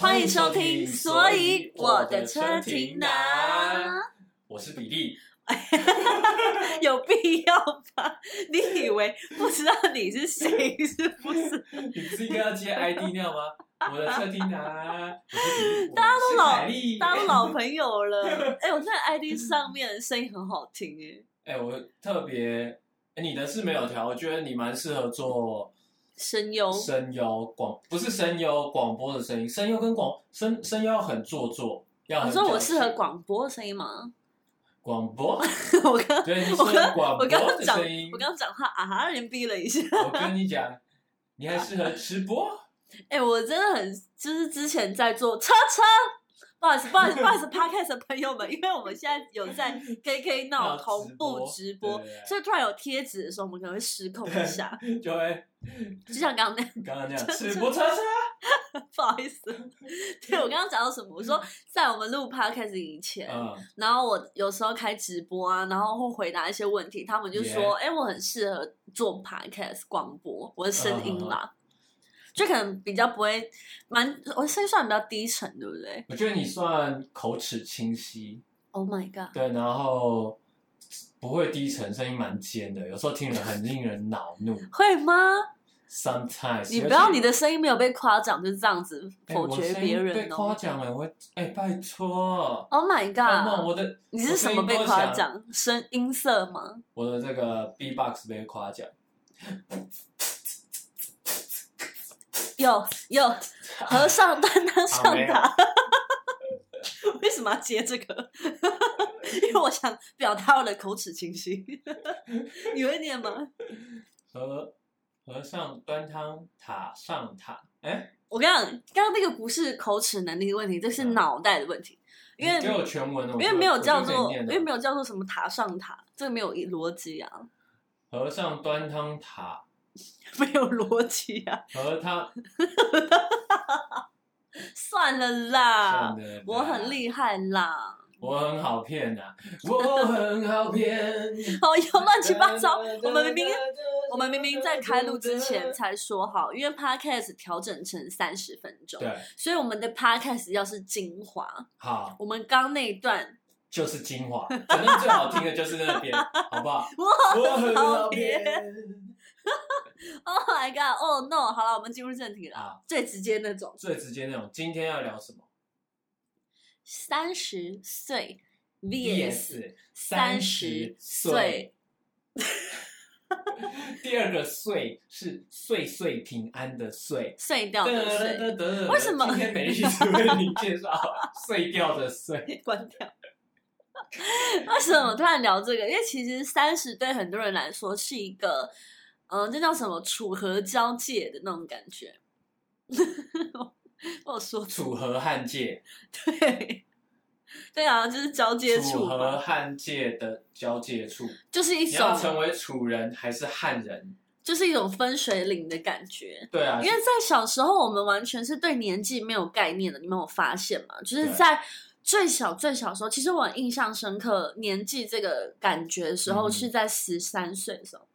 欢迎收听，所以我的车停哪？我是比利，有必要吧？你以为不知道你是谁是不是？你不是应该要接 ID 那样吗？我的车停哪？我是比利，大家都老 当老朋友了。哎、我在 ID 上面的声音很好听哎，哎、我特别，哎你的是没有调，我觉得你蛮适合做声优声优广，不是声优广播的声音，声优跟广声声优很做作，要你说我适合情广播的声音吗？广播，我刚对，你适合我刚广播我刚刚讲的声音我。刚刚讲话啊哈，人逼了一下。我跟你讲，你还适合吃播。哎、我真的很就是之前在做车车，不好意思，不好意思，不好意思，Podcast 的朋友们，因为我们现在有在 KK 要 Now 同步直播，所以突然有贴纸的时候，我们可能会失控一下，就会 就像刚刚那样。刚刚那样直播车车。不好意思，对我刚刚讲到什么？我说在我们录 podcast 以前，嗯，然后我有时候开直播啊，然后会回答一些问题，他们就说：“哎、我很适合做 podcast 广播，我的声音啦，就可能比较不会蛮，我的声音算比较低沉，对不对我觉得你算口齿清晰，？Oh my god！对，然后不会低沉，声音蛮尖的，有时候听了很令人恼怒。会吗？Sometimes 你不要你的声音没有被夸奖，就是这样子哎否决别人哦。夸奖了，我哎拜托，Oh my god！我的你是什么被夸？奖？声音色吗？我的这个 B-box 被夸奖，有有，和尚担当上塔。为什么要接这个？因为我想表达我的口齿清晰。你会念吗？和和尚端汤塔上塔，哎，我跟你讲，刚刚那个不是口齿能力的问题，这是脑袋的问题。因为你给我全文哦，因为没有叫做，因为没有叫做什么塔上塔，这个没有逻辑啊，和尚端汤塔，没有逻辑啊。和他 算了啦，算了我很厉害啦。我很好骗呐、我很好骗。哦，又乱七八糟。我们明明我们明明在开录之前才说好，因为 podcast 调整成三十分钟，对，所以我们的 podcast 要是精华。好，我们刚那一段，就是精华，反正最好听的就是那边，好不好？我我很好骗。Oh my god，Oh no！好了，我们进入正题了，啊，最直接那种，最直接那种，今天要聊什么三十岁 VS 三十岁。第二个岁是岁岁平安的岁。碎掉的碎，为为什么今天美丽只为你介绍 碎掉的碎？关掉。为什么突然聊这个？因为其实三十对很多人来说是一个，嗯、这叫什么楚河交界的那种感觉。我有说楚，河汉界，对，对啊，就是交界处楚河汉界的交界处，就是一你要种，成为楚人还是汉人？就是一种分水岭的感觉。对啊，因为在小时候，我们完全是对年纪没有概念的，你们有发现吗？就是在最小最小的时候，其实我印象深刻，年纪这个感觉的时候嗯是在十三岁的时候。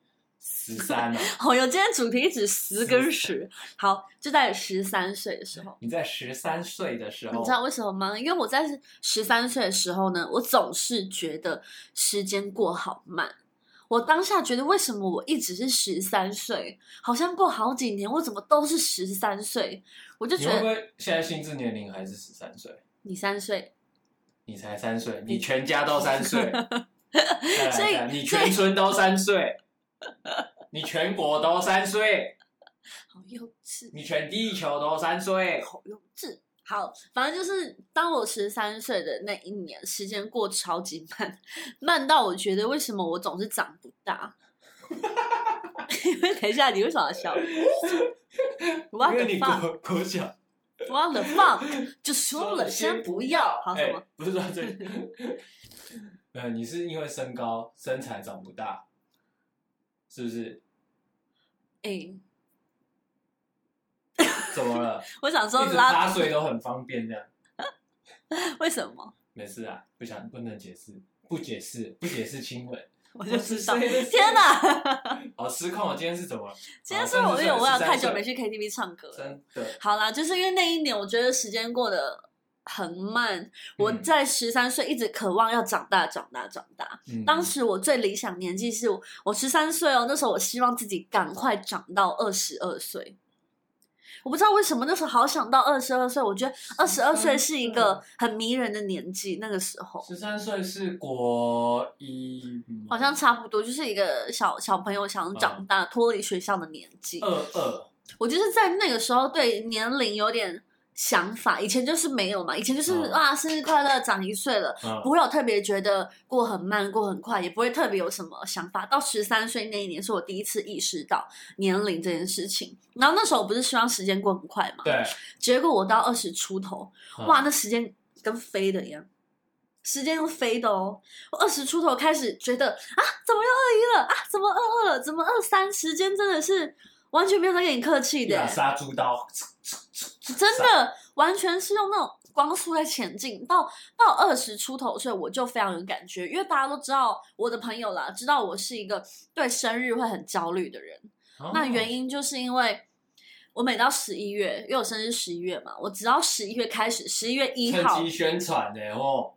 十三啊，好，有今天主题只十跟十，好，就在十三岁的时候。你在十三岁的时候，你知道为什么吗？因为我在十三岁的时候呢，我总是觉得时间过好慢。我当下觉得，为什么我一直是十三岁？好像过好几年，我怎么都是十三岁？我就你会不觉得会现在心智年龄还是十三岁？你三岁，你才三岁，你全家都三岁，所以你全村都三岁，你全国都三岁，好幼稚，你全地球都三岁。好幼稚。好，反正就是当我十三岁的那一年，时间过超级慢，慢到我觉得为什么我总是长不大。因 为等一下，你为什么要笑？国国小 What the fuck？就说了先不要，好什哎么？不是说这里，呃，你是因为身高身材长不大，是不是？哎、怎么了？我想说拉插水都很方便，这样 为什么？没事啊，不想不能解释，不解释，不解释亲吻。我就知道。14岁的天哪！好，失控啊，今天是怎么了？今天是我因为我要太久没去，去 KTV 唱歌了。真的，好啦，就是因为那一年，我觉得时间过得很慢。我嗯在十三岁一直渴望要长大，长大，长大。嗯当时我最理想年纪是我我十三岁哦，那时候我希望自己赶快长到二十二岁。我不知道为什么那时候好想到二十二岁，我觉得二十二岁是一个很迷人的年纪。那个时候十三岁是国一，好像差不多，就是一个小小朋友想长大、脱离学校的年纪。二二，我就是在那个时候对年龄有点想法，以前就是没有嘛，以前就是、嗯啊，生日快乐，长一岁了，嗯不会有特别觉得过很慢、过很快，也不会特别有什么想法。到十三岁那一年，是我第一次意识到年龄这件事情。然后那时候我不是希望时间过很快嘛，对，结果我到二十出头，嗯哇，那时间跟飞的一样。时间用飞的哦，我二十出头开始觉得啊，怎么又二一了啊？怎么二二了？怎么二三？时间真的是完全没有在跟你客气的杀猪刀，真的完全是用那种光速在前进。到到二十出头岁，我就非常有感觉，因为大家都知道我的朋友啦，知道我是一个对生日会很焦虑的人。那原因因就是因为我每到十一月，因为我生日十一月嘛，我只要十一月开始，十一月一号趁机宣传呢哦，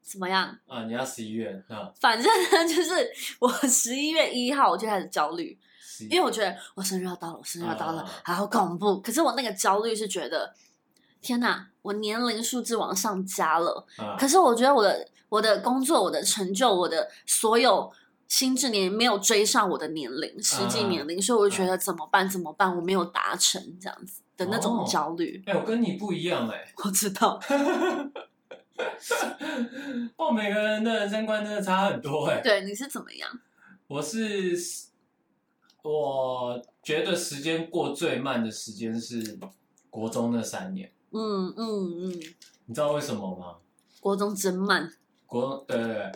怎么样？啊，你要十一月，啊，反正呢，就是我十一月一号我就开始焦虑，11因为我觉得我生日要到了，我生日要到了嗯，好恐怖。可是我那个焦虑是觉得，天哪，我年龄数字往上加了，啊可是我觉得我的我的工作、我的成就、我的所有心智年龄没有追上我的年龄、实际年龄，所以我就觉得怎么办？怎么办？我没有达成这样子的那种哦焦虑。哎、我跟你不一样哎、我知道，哦，每个人的人生观真的差很多哎、对，你是怎么样？我是，我觉得时间过最慢的时间是国中那三年，嗯嗯嗯，你知道为什么吗？国中真慢，国对对对，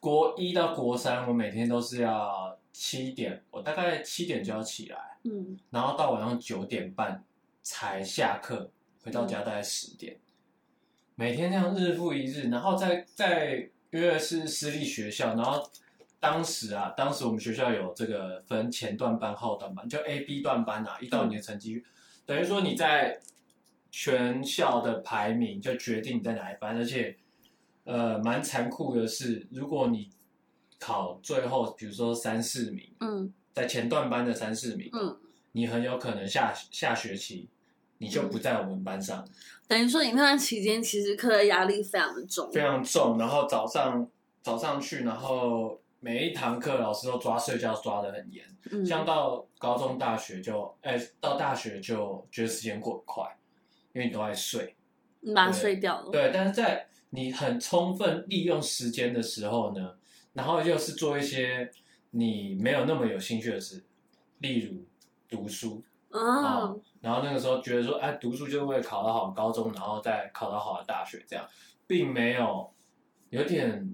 国一到国三，我每天都是要七点，我大概七点就要起来，嗯。然后到晚上九点半才下课，回到家大概十点，每天这样日复一日，然后再在因为是私立学校，然后当时啊，当时我们学校有这个分前段班、后段班，就 A、B 段班啊，一到你的成绩，等于说你在全校的排名就决定你在哪一班，而且呃蛮残酷的是，如果你考最后比如说三四名，嗯。在前段班的三四名，嗯，你很有可能下下学期你就不在我们班上，等于说你那段期间其实课业压力非常的重，非常重。然后早上早上去，然后每一堂课老师都抓睡觉抓得很严。嗯像到高中、大学就，哎、到大学就觉得时间过很快，因为你都在睡。你把它睡掉了，对，但是在你很充分利用时间的时候呢，然后又是做一些你没有那么有兴趣的事，例如读书。嗯然后那个时候觉得说，哎，读书就是为了考到好高中，然后再考到好的大学，这样，并没有有点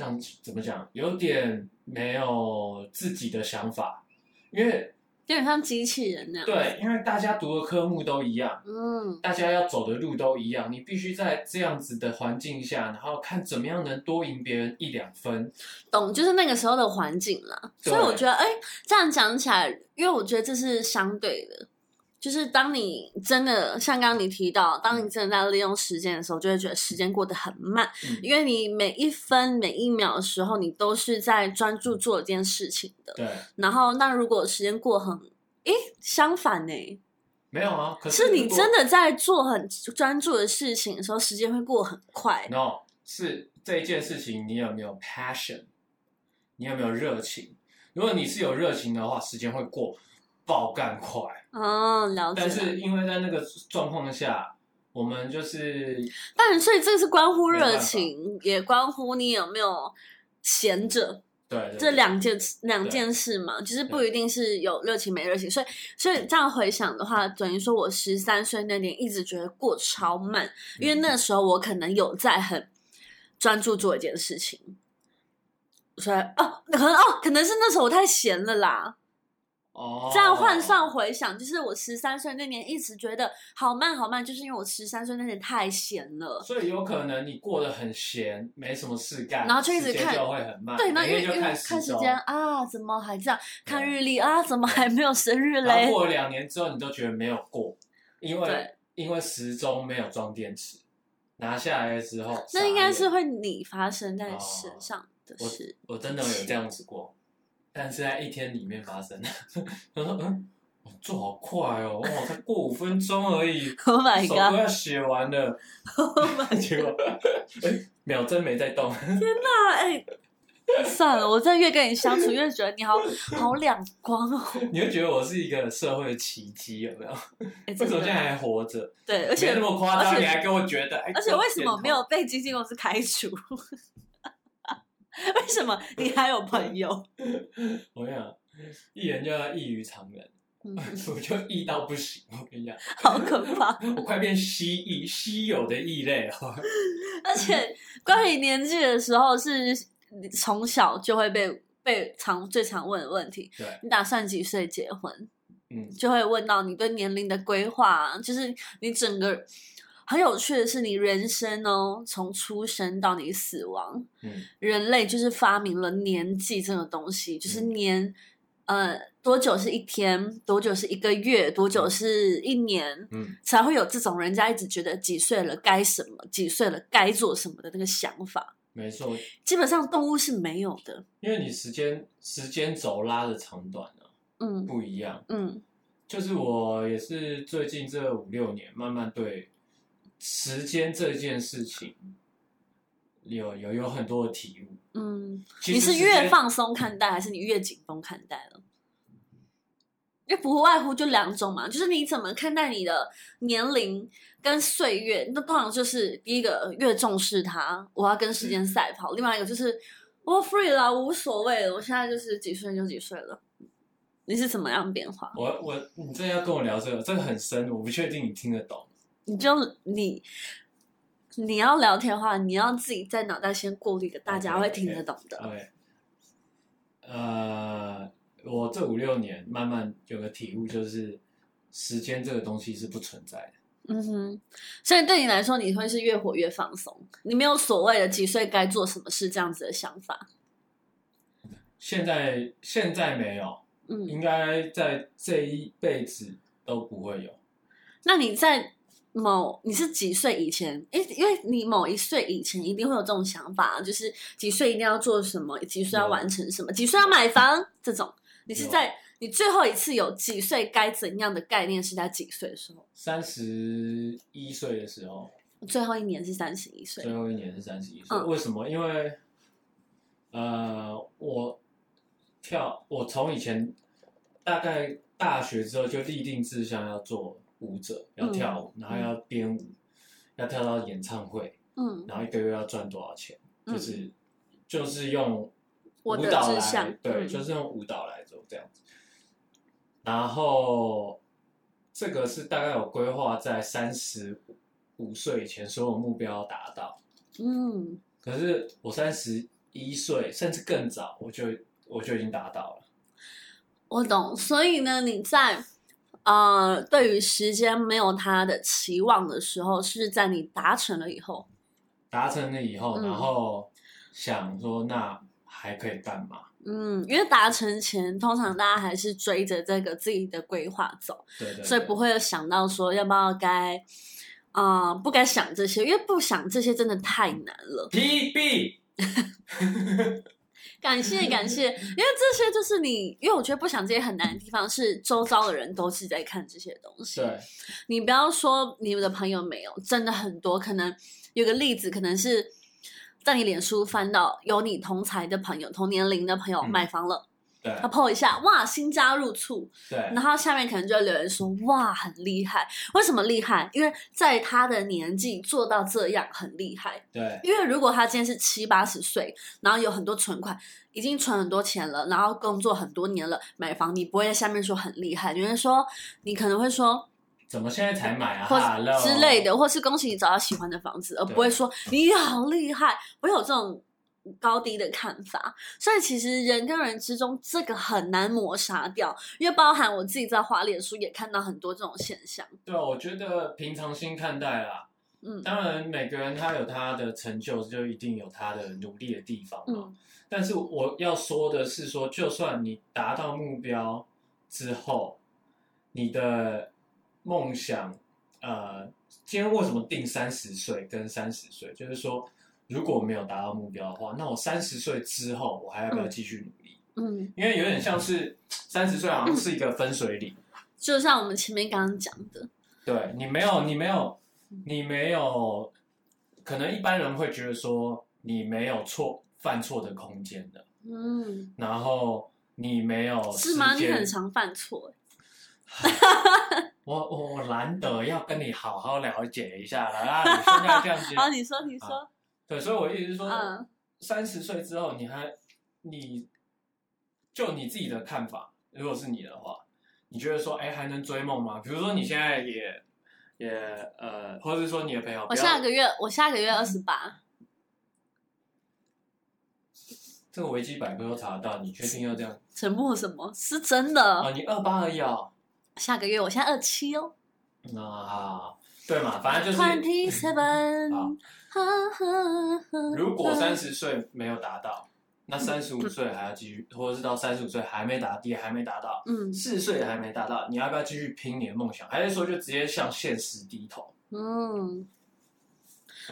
这样怎么讲，有点没有自己的想法，因为有点像机器人那样，，对，因为大家读的科目都一样，嗯大家要走的路都一样，你必须在这样子的环境下，然后看怎么样能多赢别人一两分。懂，就是那个时候的环境啦。所以我觉得，哎、这样讲起来，因为我觉得这是相对的，就是当你真的像刚刚你提到，当你真的在利用时间的时候，就会觉得时间过得很慢，嗯因为你每一分每一秒的时候，你都是在专注做一件事情的。对，然后，那如果时间过很，诶，相反呢，没有啊，可是是你真的在做很专注的事情的时候，时间会过很快。no 是这一件事情，你有没有 passion？你有没有热情？如果你是有热情的话，时间会过爆干快。哦，了解。但是因为在那个状况下，我们就是但所以这个是关乎热情，也关乎你有没有闲着对对这两件两件事嘛，就是不一定是有热情没热情。所以，所以这样回想的话，等于说我十三岁那年一直觉得过超慢，因为那时候我可能有在很专注做一件事情。所以哦，可能哦，可能是那时候我太闲了啦。哦，这样换算回想，就是我十三岁那年一直觉得好慢好慢，就是因为我十三岁那年太闲了。所以有可能你过得很闲，没什么事干，然后就一直看就会很慢，对，那因为看时间啊，怎么还这样？看日历啊，怎么还没有生日嘞？过了两年之后，你都觉得没有过，因为因为时钟没有装电池，拿下来的时候，那应该是会你发生在哦身上的我事。我真的有这样子过，但是在一天里面发生的。他说：“嗯，我做好快哦，哇，才过五分钟而已，Oh my 手都 god！要写完了。结果，哎，秒针没在动。天哪哎，算了，我真的越跟你相处，越觉得你好好两光哦。你会觉得我是一个社会的奇迹，有没有？哎，为什么现在还活着？对，而没且那么夸张，且你还跟我觉得？哎而且为什么没有被经纪公司开除？为什么你还有朋友？我跟你讲，艺人就要异于常人，嗯，我就异到不行。我跟你讲，好可怕。我快变蜥蜴，稀有的异类哦。而且关于年纪的时候，是你从小就会被被常最常问的问题。对，你打算几岁结婚？嗯，就会问到你对年龄的规划，就是你整个很有趣的是，你人生哦，从出生到你死亡，嗯，人类就是发明了年纪这个东西，就是嗯年，呃，多久是一天，多久是一个月，多久是一年，嗯，才会有这种人家一直觉得几岁了该什么，几岁了该做什么的那个想法。没错，基本上动物是没有的。因为你时间时间轴拉的长短啊嗯不一样。嗯就是我也是最近这五六年，慢慢对时间这件事情有有有很多的体悟。嗯，你是越放松看待，还是你越紧绷看待了？因为不外乎就两种嘛，就是你怎么看待你的年龄跟岁月，那通常就是第一个越重视它，我要跟时间赛跑；，另外一个就是我 free 了，无所谓了，我现在就是几岁就几岁了。你是怎么样变化？我我你真的要跟我聊这个，这个很深，我不确定你听得懂。你就你你要聊天的话，你要自己在脑袋先过滤个大家会听得懂的。OK，呃，我这五六年慢慢有个体悟，就是时间这个东西是不存在的。嗯哼，所以对你来说，你会是越活越放松，你没有所谓的几岁该做什么事这样子的想法。现在现在没有，嗯，应该在这一辈子都不会有。那你在某你是几岁以前？因因为你某一岁以前一定会有这种想法，就是几岁一定要做什么，几岁要完成什么，几岁要买房这种。你是在你最后一次有几岁该怎样的概念是在几岁的时候？三十一岁的时候，最后一年是三十一岁最。后一年是三十一岁。嗯为什么？因为呃，我跳，我从以前大概大学之后就立定志向要做舞者，要跳舞，然后要编舞，要跳到演唱会，嗯，然后一个月要赚多少钱，嗯就是就是用舞蹈来对，嗯就是用舞蹈来做这样子。然后这个是大概有规划在三十五岁以前，所有目标要达到。嗯，可是我三十一岁，甚至更早，我就我就已经达到了。我懂。所以呢，你在呃对于时间没有他的期望的时候，是在你达成了以后。达成了以后，嗯然后想说那还可以干嘛？嗯，因为达成前，通常大家还是追着这个自己的规划走，对对所以不会有想到说要不要该，啊、不该想这些，因为不想这些真的太难了。PB 感谢感谢，因为这些就是你，因为我觉得不想这些很难的地方是周遭的人都是在看这些东西。对，你不要说你们的朋友没有，真的很多。可能有个例子，可能是在你脸书翻到有你同才的朋友、同年龄的朋友嗯买房了，对他 PO 一下，哇，新加入处，对然后下面可能就会留言说，哇，很厉害。为什么厉害？因为在他的年纪做到这样很厉害。对因为如果他今天是七八十岁，然后有很多存款，已经存很多钱了，然后工作很多年了，买房，你不会在下面说很厉害，有人说，你可能会说，怎么现在才买啊？或之类的，或是恭喜你找到喜欢的房子，而不会说你好厉害，我有这种高低的看法，所以其实人跟人之中这个很难抹杀掉，因为包含我自己在华脸书也看到很多这种现象。对，我觉得平常心看待啦。嗯当然，每个人他有他的成就，就一定有他的努力的地方嘛。嗯但是我要说的是说，就算你达到目标之后，你的梦想，呃，今天为什么定三十岁跟三十岁？就是说，如果没有达到目标的话，那我三十岁之后，我还要不要继续努力？嗯，因为有点像是三十岁好像是一个分水岭，就像我们前面刚刚讲的，对你没有，你没有，你没有，可能一般人会觉得说你没有错犯错的空间的，嗯，然后你没有是吗？你很常犯错，我我我难得要跟你好好了解一下了啊！你现在这样子，好，你说，你说，对，所以我意思是说嗯，三十岁之后，你还你就你自己的看法，如果是你的话，你觉得说，哎，还能追梦吗？比如说你现在也也呃，或者是说你的朋友，我不要下个月，我下个月二十八，这个维基百科都查得到，你确定要这样？沉默什么？是真的，啊，你二八而已哦。下个月我现在二七哦那好，对嘛，反正就是，twenty seven，如果三十岁没有达到，那三十五岁还要继续，或者是到三十五岁还没达，也还没达到，嗯四十岁也还没达到，你要不要继续拼你的梦想？还是说就直接向现实低头？嗯，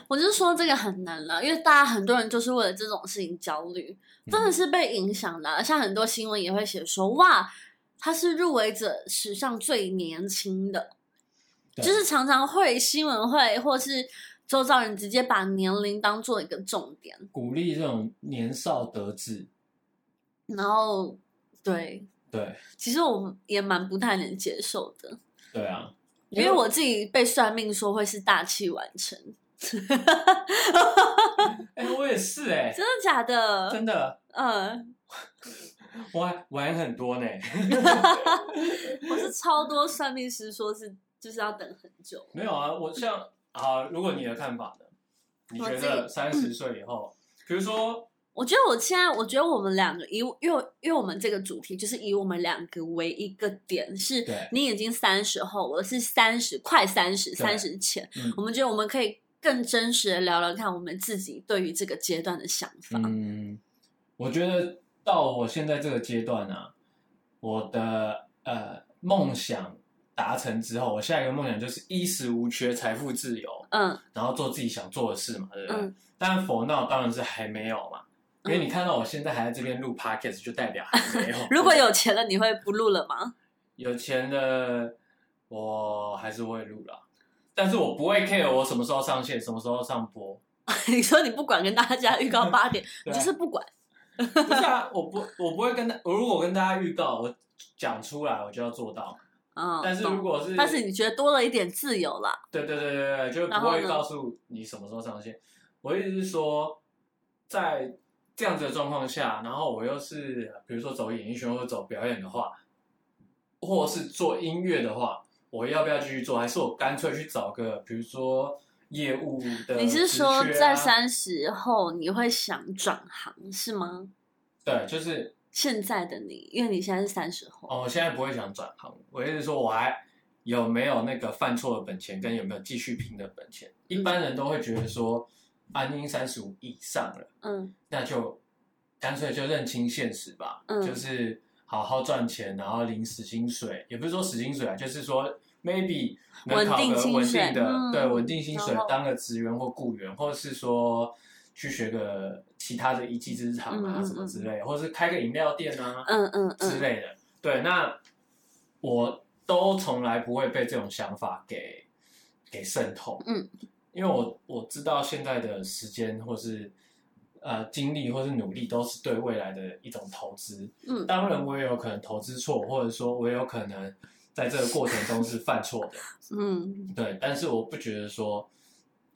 我就说这个很难了，因为大家很多人就是为了这种事情焦虑，真的是被影响的啊、像很多新闻也会写说，哇，他是入围者史上最年轻的，就是常常会新闻会或是周遭人直接把年龄当做一个重点，鼓励这种年少得志，然后对，对其实我也蛮不太能接受的，对啊，因为我自己被算命说会是大器晚成，哎、我也是哎、真的假的？真的，嗯。玩玩很多呢。我是超多算命师说是就是要等很久，没有啊，我像啊，如果你的看法呢？你觉得三十岁以后，比如说我觉得我现在，我觉得我们两个以，因为因为我们这个主题就是以我们两个为一个点，是你已经三十后，我是三十，快三十，对三十前，嗯我们觉得我们可以更真实的聊聊看我们自己对于这个阶段的想法。嗯，我觉得到我现在这个阶段啊，我的呃梦想达成之后，我下一个梦想就是衣食无缺、财富自由，嗯然后做自己想做的事嘛，对不对？嗯当然，for now 当然是还没有嘛，因为你看到我现在还在这边录 podcast，就代表还没有。如果有钱了，你会不录了吗？有钱了，我还是会录啦，但是我不会 care 我什么时候上线，什么时候上播。你说你不管跟大家预告八点，就是不管。不是啊，我不，我不会跟大，我如果跟大家预告，我讲出来，我就要做到。嗯，但是如果是，但是你觉得多了一点自由啦，对对对对对，就不会告诉你什么时候上线。我意思是说，在这样子的状况下，然后我又是比如说走演艺圈或者走表演的话，或是做音乐的话，我要不要继续做？还是我干脆去找个比如说业务的、你是说在三？三十后你会想转行是吗？对，就是现在的你，因为你现在是三十后，哦，我现在不会想转行，我意思是说我还有没有那个犯错的本钱，跟有没有继续拼的本钱？一般人都会觉得说，安英三十五以上了。嗯那就干脆就认清现实吧，嗯就是好好赚钱，然后领死薪水，也不是说死薪水啊，就是说 maybe 能考稳定个稳薪水定的，嗯对稳定薪水当个职员或雇员，或者是说去学个其他的一技之长啊、什么之类的，或是开个饮料店啊、嗯嗯嗯，之类的。对，那我都从来不会被这种想法给给渗透。嗯，因为我我知道现在的时间或是呃精力或是努力都是对未来的一种投资。嗯当然我也有可能投资错，或者说我也有可能在这个过程中是犯错的。嗯对，但是我不觉得说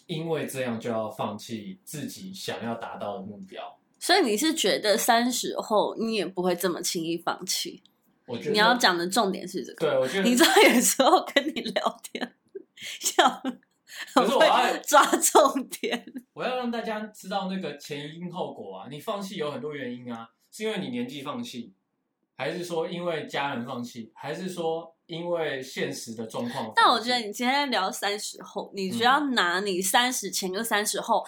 因为这样就要放弃自己想要达到的目标。所以你是觉得三十后你也不会这么轻易放弃？我觉得你要讲的重点是这个。对，我觉得你知道有时候跟你聊天，像可是我要抓重点。我要让大家知道那个前因后果啊！你放弃有很多原因啊，是因为你年纪放弃，还是说因为家人放弃，还是说因为现实的状况？但我觉得你今天聊三十后，你只要拿你三十前跟三十后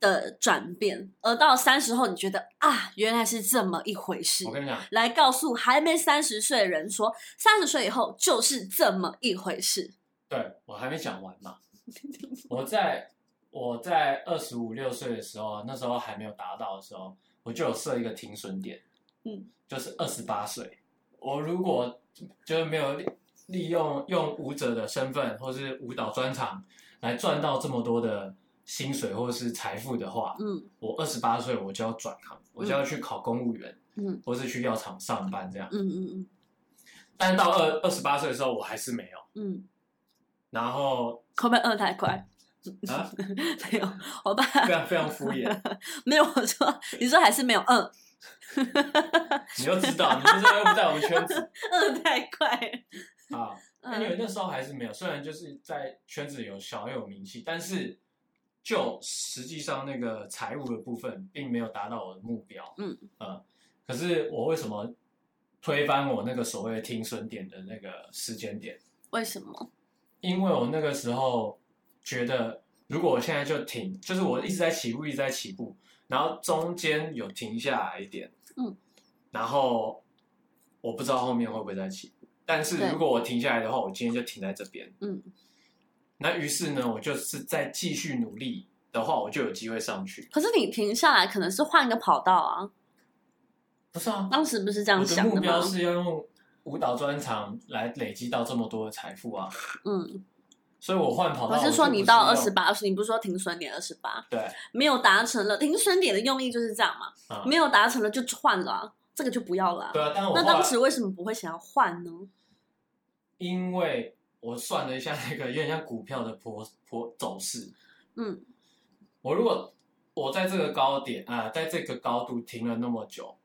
的转变，而到三十后，你觉得啊，原来是这么一回事。我跟你讲，来告诉还没三十岁的人说，三十岁以后就是这么一回事。对我还没讲完嘛，我在我在二十五六岁的时候，那时候还没有达到的时候，我就有设一个停损点，嗯，就是二十八岁。我如果就是没有利利用用舞者的身份或是舞蹈专长来赚到这么多的薪水或是财富的话，嗯我二十八岁我就要转行，我就要去考公务员，嗯或是去药厂上班这样。嗯嗯嗯但是到二二十八岁的时候，我还是没有。嗯嗯，然后会不会饿太快？啊，没有，我爸非常非常敷衍，没有我说，你说还是没有饿，你就知道，你那时候又不在我们圈子 饿太快。啊。嗯因为那时候还是没有，虽然就是在圈子有小有名气，但是就实际上那个财务的部分并没有达到我的目标。嗯呃，可是我为什么推翻我那个所谓的停损点的那个时间点？为什么？因为我那个时候觉得，如果我现在就停，就是我一直在起步，一直在起步，然后中间有停下来一点，嗯，然后我不知道后面会不会再起，但是如果我停下来的话，我今天就停在这边，嗯，那于是呢，我就是再继续努力的话，我就有机会上去。可是你停下来，可能是换一个跑道啊。不是啊，当时不是这样想的吗？目标是要用舞蹈专长来累积到这么多的财富啊，嗯，所以我换跑道，我是说你到二用十八岁，你不是说停损点二十八，对。没有达成了，停损点的用意就是这样嘛，啊没有达成了就换了、啊，这个就不要了啊、对啊，但那当时为什么不会想要换呢？因为我算了一下那个有点像股票的波波走势，嗯。我如果我在这个高点啊、在这个高度停了那么久，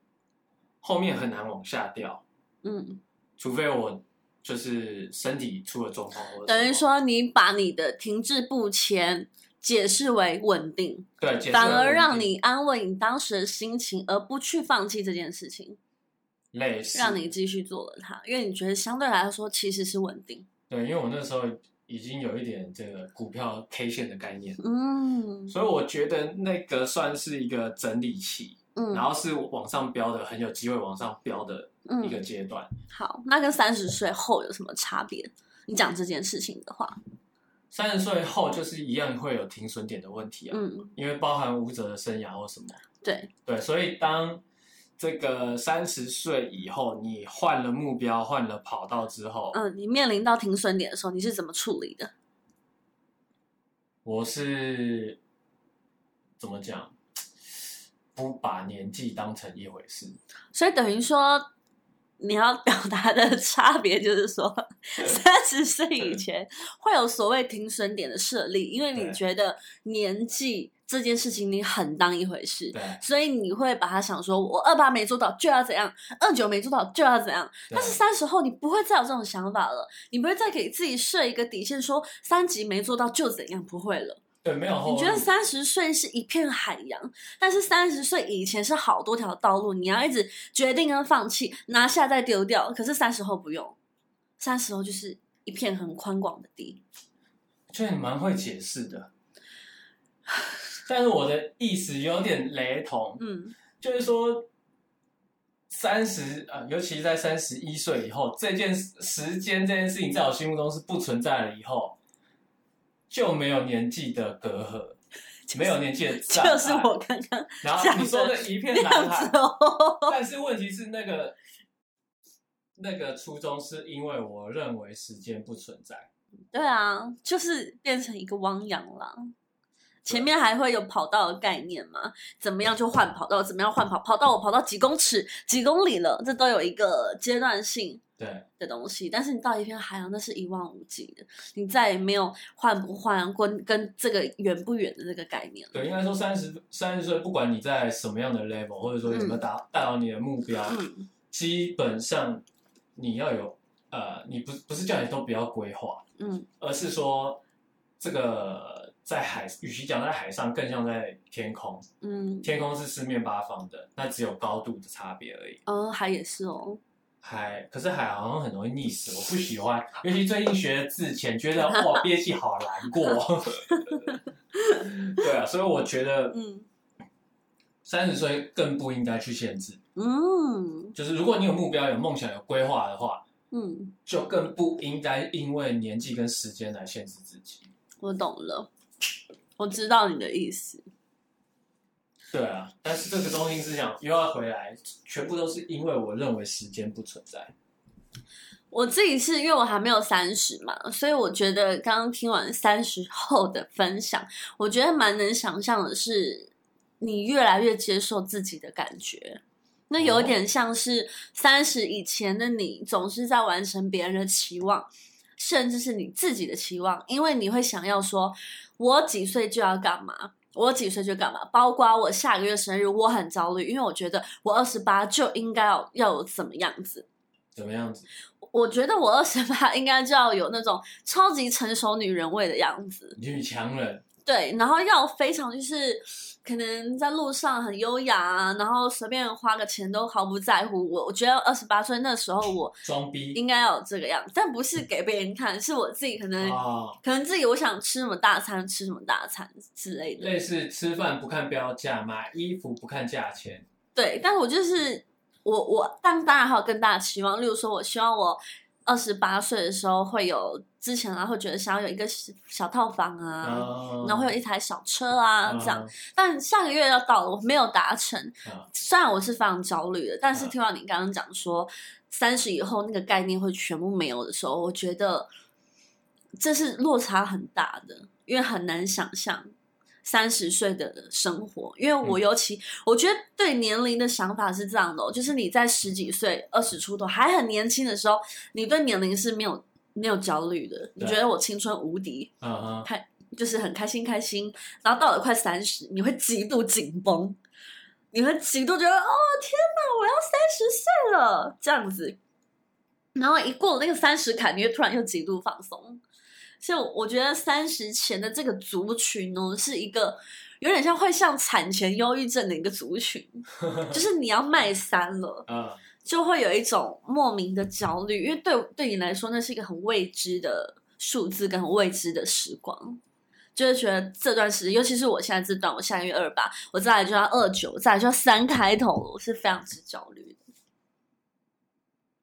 后面很难往下掉，嗯，除非我就是身体出了状况，等于说你把你的停滞不前解释为稳定，对，反而让你安慰你当时的心情，而不去放弃这件事情，类似让你继续做了它，因为你觉得相对来说其实是稳定。对，因为我那时候已经有一点这个股票 K 线的概念，嗯所以我觉得那个算是一个整理期，嗯然后是往上飙的，很有机会往上飙的一个嗯，阶段。好，那跟三十岁后有什么差别？你讲这件事情的话，三十岁后就是一样会有停损点的问题啊，嗯，因为包含舞者的生涯或什么。对，对，所以当这个三十岁以后，你换了目标、换了跑道之后，嗯，你面临到停损点的时候，你是怎么处理的？我是怎么讲？不把年纪当成一回事。所以等于说，你要表达的 差别就是说，三十岁以前会有所谓停损点的设立，因为你觉得年纪这件事情你很当一回事，对，所以你会把它想说，我二八没做到就要怎样，二九没做到就要怎样。但是三十后你不会再有这种想法了，你不会再给自己设一个底线，说三级没做到就怎样，不会了。对，没有。你觉得三十岁是一片海洋，但是三十岁以前是好多条道路，你要一直决定跟放弃，拿下再丢掉。可是三十后不用，三十后就是一片很宽广的地。觉得你蛮会解释的，但是我的意思有点雷同，嗯就是说，三十啊，尤其在三十一岁以后，这件事时间这件事情在我心目中是不存在了以后，就没有年纪的隔阂，没有年纪的障碍。就是我刚刚然后你说的的一片那蓝海样子，哦。但是问题是那个那个初衷是因为我认为时间不存在。对啊，就是变成一个汪洋啦。前面还会有跑道的概念嘛？怎么样就换跑道？怎么样换跑跑道？我跑到几公尺、几公里了，这都有一个阶段性对，的东西。但是你到一片海洋，那是一望无际的，你再也没有换不换跟跟这个远不远的这个概念了。对，应该说三十三十岁，不管你在什么样的 level，或者说有没有达达到你的目标，嗯基本上你要有呃，你不不是叫你都不要规划，嗯而是说这个在海，与其讲在海上，更像在天空。嗯，天空是四面八方的，那只有高度的差别而已。哦，海也是哦。海，可是海好像很容易溺死，我不喜欢。尤其最近学了自潜，觉得哇憋气好难过。对啊，所以我觉得，嗯三十岁更不应该去限制。嗯就是如果你有目标、有梦想、有规划的话，嗯，就更不应该因为年纪跟时间来限制自己。我懂了，我知道你的意思。对啊，但是这个中心思想又要回来，全部都是因为我认为时间不存在。我自己是因为我还没有三十嘛，所以我觉得刚刚听完三十后的分享，我觉得蛮能想象的是，你越来越接受自己的感觉。那有点像是三十以前的你，总是在完成别人的期望，甚至是你自己的期望，因为你会想要说，我几岁就要干嘛，我几岁就干嘛，包括我下个月生日，我很焦虑，因为我觉得我二十八就应该要要有怎么样子。怎么样子？我觉得我二十八应该就要有那种超级成熟女人味的样子，女强人，对，然后要非常就是可能在路上很优雅啊，然后随便花个钱都毫不在乎。我我觉得二十八岁那时候我 装逼应该要有这个样子，但不是给别人看，是我自己可能、哦，可能自己我想吃什么大餐吃什么大餐之类的。类似吃饭不看标价，买衣服不看价钱。对，但是我就是我我，但当然还有更大的期望，例如说，我希望我二十八岁的时候会有之前啊，会觉得想要有一个小小套房啊，啊然后会有一台小车啊，这样。啊但下个月要到了，我没有达成，啊虽然我是非常焦虑的，但是啊听到你刚刚讲说三十以后那个概念会全部没有的时候，我觉得这是落差很大的，因为很难想象三十岁的生活。因为我嗯。尤其、我觉得对年龄的想法是这样的、哦，就是你在十几岁、二十出头还很年轻的时候，你对年龄是没有没有焦虑的，你对。觉得我青春无敌，啊哈，就是很开心开心，然后到了快三十，你会极度紧绷，你会极度觉得哦天哪，我要三十岁了这样子，然后一过了那个三十坎，你会突然又极度放松。所以我我觉得三十前的这个族群呢，是一个有点像会像产前忧郁症的一个族群，就是你要迈三了，啊，就会有一种莫名的焦虑，因为对对你来说，那是一个很未知的数字跟很未知的时光，就会觉得这段时间，尤其是我现在这段，我下个月二八，我再来就要二九，再来就要三开头了，我是非常之焦虑的。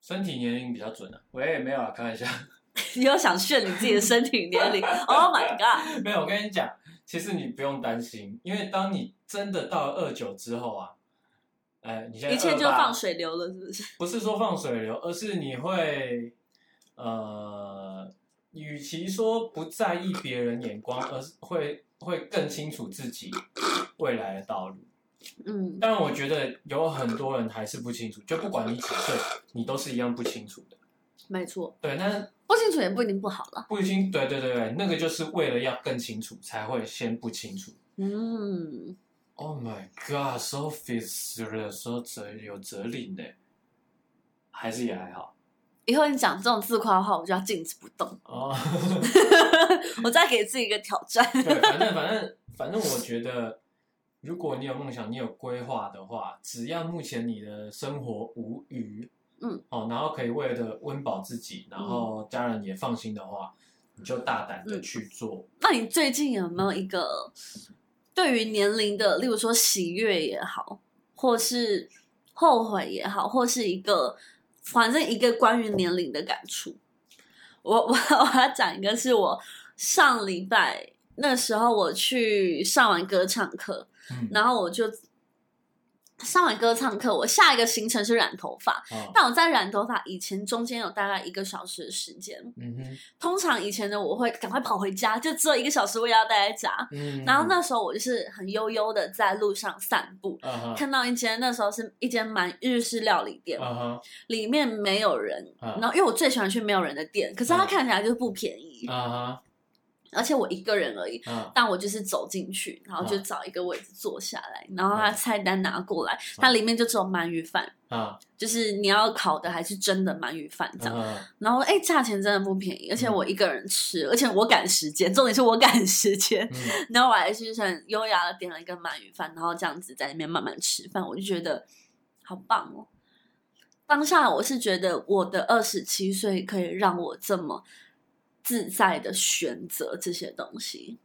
身体年龄比较准啊。喂，没有啊，开玩笑。你又想炫你自己的身体年龄？Oh my god！没有，我跟你讲，其实你不用担心，因为当你真的到了二九之后啊，哎，你现在一切就放水流了，是不是？不是说放水流，而是你会，呃，与其说不在意别人眼光，而是会会更清楚自己未来的道路。嗯，当然，我觉得有很多人还是不清楚，就不管你几岁，你都是一样不清楚的。没错，对，那不清楚也不一定不好了。不清，对对对对，那个就是为了要更清楚，才会先不清楚。嗯，Oh my 的时候哲有哲理呢，还是也还好以后你讲这种自夸的话，我就要静止不动。哦。我再给自己一个挑战。对，反正反正反正，我觉得，如果你有梦想，你有规划的话，只要目前你的生活无虞，嗯，哦，然后可以为了温饱自己，然后家人也放心的话，你就大胆的嗯去做。那你最近有没有一个对于年龄的，例如说喜悦也好，或是后悔也好，或是一个反正一个关于年龄的感触？我 我我要讲一个，是我上礼拜那时候我去上完歌唱课，嗯，然后我就上完歌唱课，我下一个行程是染头发。哦，但我在染头发以前，中间有大概一个小时的时间。嗯哼，通常以前呢，我会赶快跑回家，就只有一个小时，我也要待在家。嗯，然后那时候我就是很悠悠的在路上散步，看到一间那时候是一间蛮日式料理店，里面没有人。啊然后因为我最喜欢去没有人的店，可是它看起来就是不便宜，而且我一个人而已。嗯但我就是走进去，然后就嗯找一个位置坐下来，然后他菜单拿过来，它里面就只有鳗鱼饭，啊就是你要烤的还是真的鳗鱼饭这样。嗯然后哎，价钱真的不便宜，而且我一个人吃，而且我赶时间，重点是我赶时间。嗯然后我还是很优雅的点了一个鳗鱼饭，然后这样子在里面慢慢吃饭，我就觉得好棒哦。当下我是觉得我的二十七岁可以让我这么自在的选择这些东西，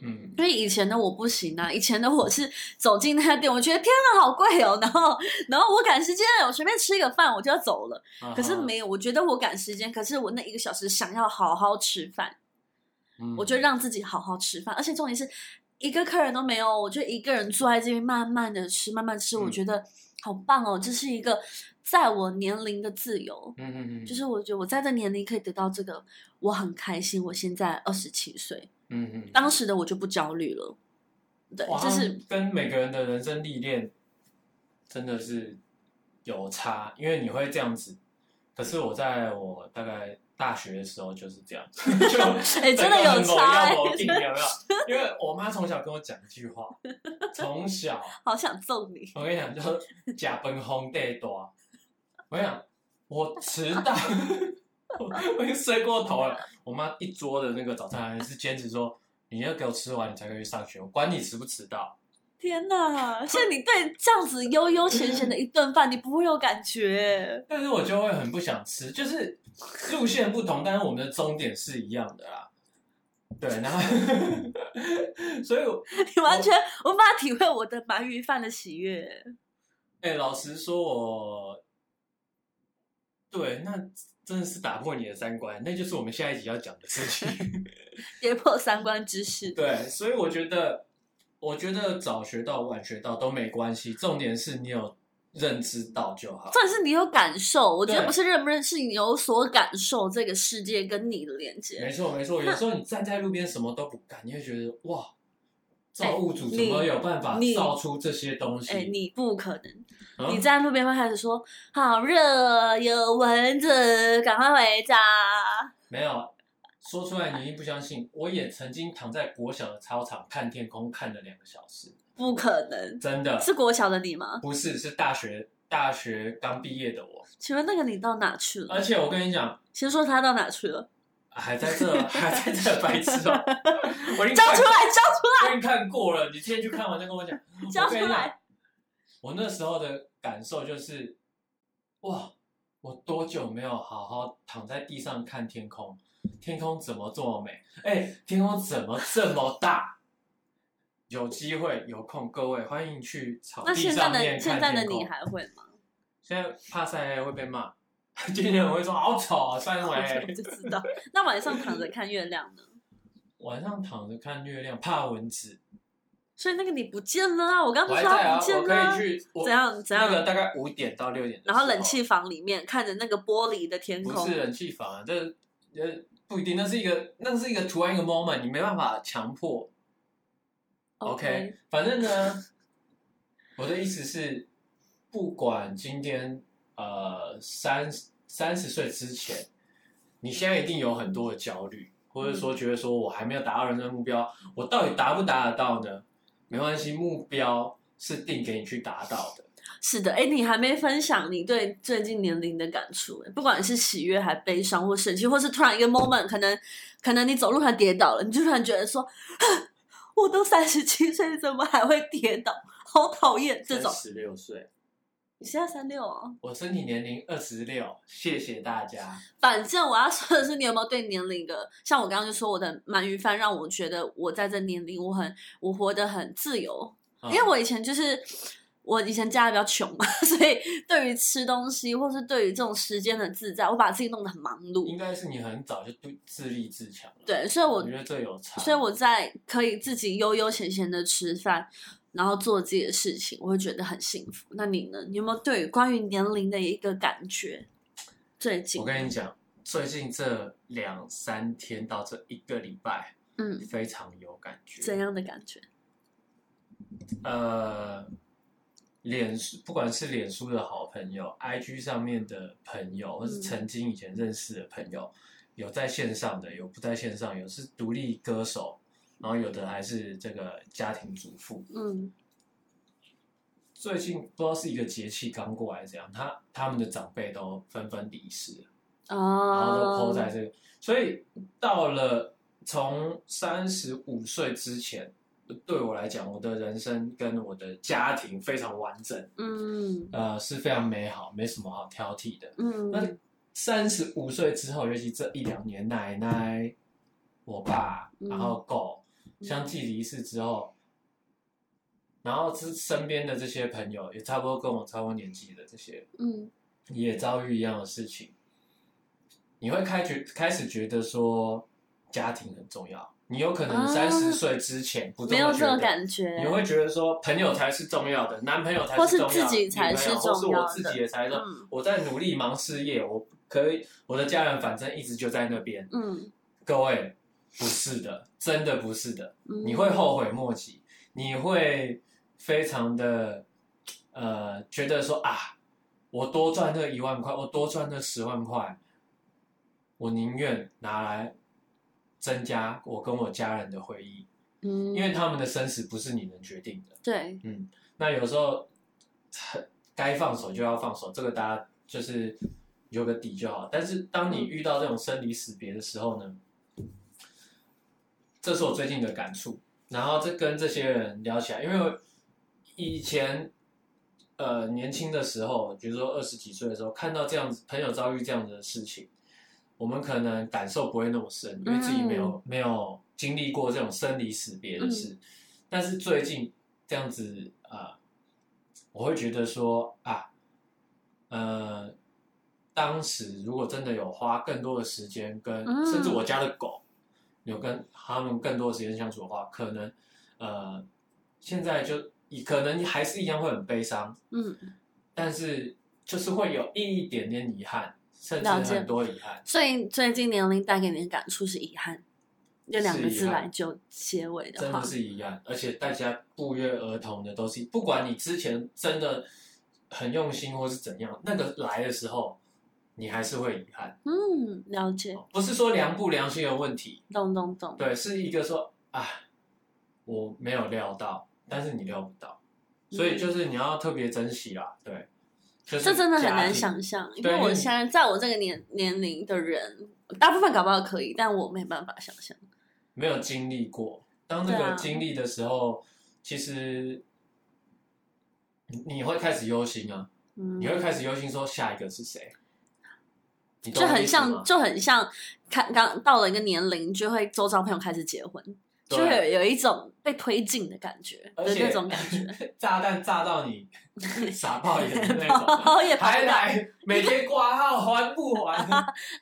嗯。因为以前的我不行啊，以前的我是走进那家店，我觉得天啊，好贵哦，然后然后我赶时间，我随便吃一个饭我就要走了。嗯，可是没有，我觉得我赶时间，可是我那一个小时想要好好吃饭，嗯，我就让自己好好吃饭，而且重点是一个客人都没有，我就一个人坐在这边慢慢的吃，慢慢吃，我嗯。觉得好棒哦，这是一个在我年龄的自由，嗯嗯嗯，就是我觉得我在这年龄可以得到这个，我很开心。我现在二十七岁，嗯嗯，当时的我就不焦虑了，对，哇就是跟每个人的人生历练真的是有差，因为你会这样子。可是我在我大概大学的时候就是这样，就哎、真的有差、欸有没有？因为我妈从小跟我讲一句话，从小 好想揍你。我跟你讲，就是假奔轰带多。我跟你讲，我迟到，我已经睡过头了。我妈一桌的那个早餐还是坚持说，你要给我吃完，你才可以去上学，我管你迟不迟到。天哪！所以你对这样子悠悠闲闲的一顿饭，你不会有感觉？但是我就会很不想吃，就是路线不同，但是我们的终点是一样的啦。对，然后，所以我，你完全无法体会我的鳗鱼饭的喜悦。哎、老实说我，对，那真的是打破你的三观，那就是我们下一集要讲的事情。跌破三观之事。对，所以我觉得，我觉得早学到晚学到都没关系，重点是你有认知到就好。重点是你有感受，我觉得不是认不认识，你有所感受这个世界跟你的连接。没错没错，有时候你站在路边什么都不干，你会觉得哇，造物主哎怎么有办法造出这些东西？哎、你不可能！嗯你在路边会开始说“好热，有蚊子，赶快回家没有说出来，你一定不相信。我也曾经躺在国小的操场看天空，看了两个小时，”，不可能！真的是国小的你吗？不是是大学大学刚毕业的我，请问那个你到哪去了？而且我跟你讲，先说他到哪去了？还在这，还在这，白痴哦、我已经看交出来，交出我已经看过了，你今天去看完再跟我讲。来，交出来！我那时候的感受就是，哇，我多久没有好好躺在地上看天空？天空怎么这么美？哎，天空怎么这么大？有机会有空，各位欢迎去草地那现在的上面现在的你。还会吗？现在怕晒黑会被骂，今天我会说好丑啊，三我维。就知道。那晚上躺着看月亮呢？晚上躺着看月亮，怕蚊子。所以那个你不见了啊！我刚我刚说还在啊，我他不见了、啊。可以去。我怎样怎样那个大概五点到六点的时候，然后冷气房里面看着那个玻璃的天空，不是冷气房啊，这呃不一定，那是一个那是一个突然一个 moment，你没办法强迫。OK，反正呢，我的意思是，不管今天呃三三十岁之前，你现在一定有很多的焦虑，或者说觉得说我还没有达到人生目标，我到底达不达得到呢？没关系，目标是定给你去达到的。是的，哎，你还没分享你对最近年龄的感触，诶不管是喜悦、还悲伤或生气，或是突然一个 moment，可能可能你走路还跌倒了，你就突然觉得说，我都三十七岁，怎么还会跌倒？好讨厌这种。十六岁，你现在三六啊？我身体年龄二十六，谢谢大家。反正我要说的是，你有没有对年龄的，像我刚刚就说我的鳗鱼饭，让我觉得我在这年龄，我很我活得很自由，嗯因为我以前就是我以前家里比较穷嘛，所以对于吃东西或是对于这种时间的自在，我把自己弄得很忙碌。应该是你很早就对自立自强了。对，所以我我觉得这有差。所以我在可以自己悠悠闲闲的吃饭，然后做自己的事情，我会觉得很幸福。那你呢？你有没有对于关于年龄的一个感觉？最近，我跟你讲，最近这两三天到这一个礼拜，嗯，非常有感觉。怎样的感觉？呃，脸书不管是脸书的好朋友，IG 上面的朋友，或是嗯。曾经以前认识的朋友，有在线上的，有不在线上，有是独立歌手，然后有的还是这个家庭主妇。嗯。最近不知道是一个节气刚过来，这样他他们的长辈都纷纷离世了，然后都哦抛在这个，所以到了从三十五岁之前，对我来讲，我的人生跟我的家庭非常完整，嗯。呃，是非常美好，没什么好挑剔的。嗯。那嗯三十五岁之后，尤其这一两年，奶奶、我爸，嗯。然后狗相继离世之后，然后是身边的这些朋友，也差不多跟我差不多年纪的这些，嗯。也遭遇一样的事情，你会开觉开始觉得说家庭很重要。你有可能啊三十岁之前不这没有这种得，感觉，你会觉得说朋友才是重要的，男朋友才或是重要的，自己才是女朋友或是要我自己也才是。嗯我在努力忙事业，我可以，我的家人反正一直就在那边。嗯各位，不是的，真的不是的，嗯，你会后悔莫及，你会非常的呃觉得说啊，我多赚那一万块，我多赚那十万块，我宁愿拿来增加我跟我家人的回忆，嗯，因为他们的生死不是你能决定的。对，嗯，那有时候很该放手就要放手，这个大家就是有个底就好。但是当你遇到这种生离死别的时候呢，这是我最近的感触。然后这跟这些人聊起来，因为我以前呃年轻的时候，比如说二十几岁的时候，看到这样子朋友遭遇这样子的事情，我们可能感受不会那么深，因为自己没有、没有经历过这种生离死别的事。但是最近这样子呃，我会觉得说啊，呃，当时如果真的有花更多的时间跟、嗯甚至我家的狗有跟他们更多的时间相处的话，可能呃现在就可能还是一样会很悲伤，嗯，但是就是会有一点点遗憾，甚至了解。很多遗憾。所以最近年龄带给你的感触是遗憾，用两个字来就结尾的话。真的，是遗憾，而且大家不约而同的都是，不管你之前真的很用心或是怎样，那个来的时候，你还是会遗憾。嗯，了解，不是说良不良心的问题，懂懂懂，对，是一个说啊，我没有料到，但是你料不到，所以就是你要特别珍惜啦，对，就是这真的很难想象，因为为我现在在我这个年年龄的人，大部分搞不好可以，但我没办法想象。没有经历过。当这对啊个经历的时候，其实你你会开始忧心啊，嗯你，会开始忧心说下一个是谁，就很像，就很像，看刚到了一个年龄，就会周遭朋友开始结婚，就会有有一种被推进的感觉的而且那种感觉。炸弹炸到你 傻爆眼的那种，还来每天挂号还不还？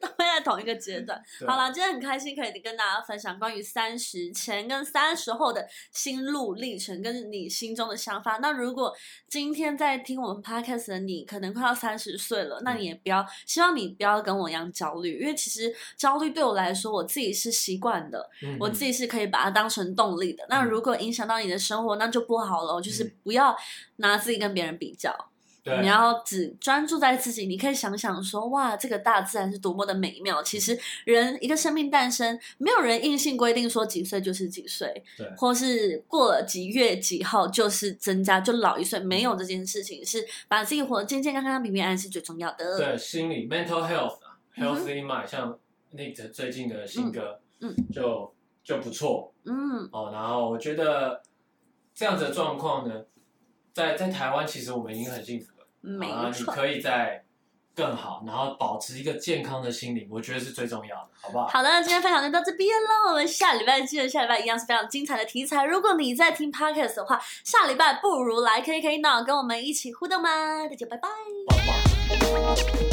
都会在同一个阶段。好了，今天很开心可以跟大家分享关于三十前跟三十后的心路历程，跟你心中的想法。那如果今天在听我们 podcast 的你，可能快要三十岁了，那你也不要，希望你不要跟我一样焦虑，因为其实焦虑对我来说，我自己是习惯的，嗯我自己是可以把它当成动力的。那如果影响到你的生活，那就不好了，就是不要拿自己跟别人比较。对。你要只专注在自己，你可以想想说，哇，这个大自然是多么的美妙。其实人一个生命诞生，没有人硬性规定说几岁就是几岁，对。或是过了几月几号就是增加就老一岁，没有这件事情，是把自己活得健健康康、平平安安是最重要的。对心理 mental health，healthy mind，像那个最近的新歌，嗯。就就不错嗯，哦。然后我觉得这样子的状况呢，在在台湾其实我们已经很幸福了。没啊，你错。可以在更好，然后保持一个健康的心灵，我觉得是最重要的，好不好？好的，今天分享就到这边喽。我们下礼拜见，下礼拜一样是非常精彩的题材。如果你在听 podcast 的话，下礼拜不如来 KK Now 跟我们一起互动吧。大家拜拜。棒棒。